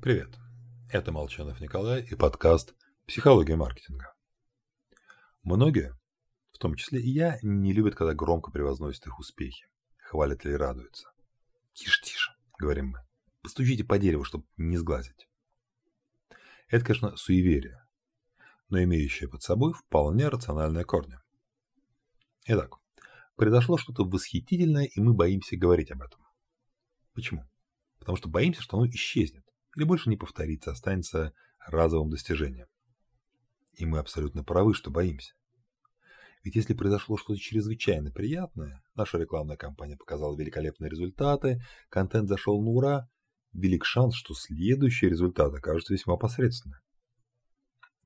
Привет, это Молчанов Николай и подкаст «Психология маркетинга». Многие, в том числе и я, не любят, когда громко превозносят их успехи, хвалят или радуются. «Тише, тише», — говорим мы, — «постучите по дереву, чтобы не сглазить». Это, конечно, суеверие, но имеющее под собой вполне рациональные корни. Итак, произошло что-то восхитительное, и мы боимся говорить об этом. Почему? Потому что боимся, что оно исчезнет или больше не повторится, останется разовым достижением. И мы абсолютно правы, что боимся. Ведь если произошло что-то чрезвычайно приятное, наша рекламная кампания показала великолепные результаты, контент зашел на ура, велик шанс, что следующий результат окажется весьма посредственным.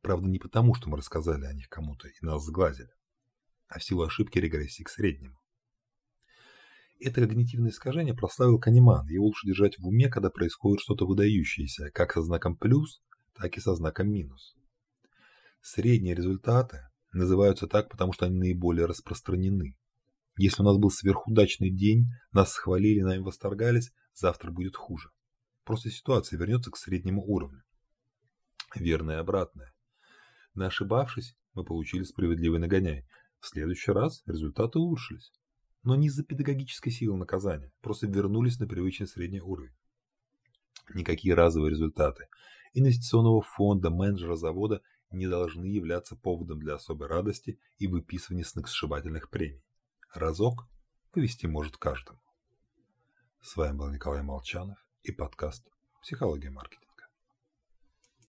Правда, не потому, что мы рассказали о них кому-то и нас сглазили, а в силу ошибки регрессии к среднему. Это когнитивное искажение прославил Канеман. Его лучше держать в уме, когда происходит что-то выдающееся, как со знаком плюс, так и со знаком минус. Средние результаты называются так, потому что они наиболее распространены. Если у нас был сверхудачный день, нас схвалили, нами восторгались, завтра будет хуже. Просто ситуация вернется к среднему уровню. Верное обратное. Не ошибавшись, мы получили справедливый нагоняй. В следующий раз результаты улучшились но не из-за педагогической силы наказания, просто вернулись на привычный средний уровень. Никакие разовые результаты инвестиционного фонда, менеджера завода не должны являться поводом для особой радости и выписывания сногсшибательных премий. Разок повести может каждому. С вами был Николай Молчанов и подкаст «Психология маркетинга».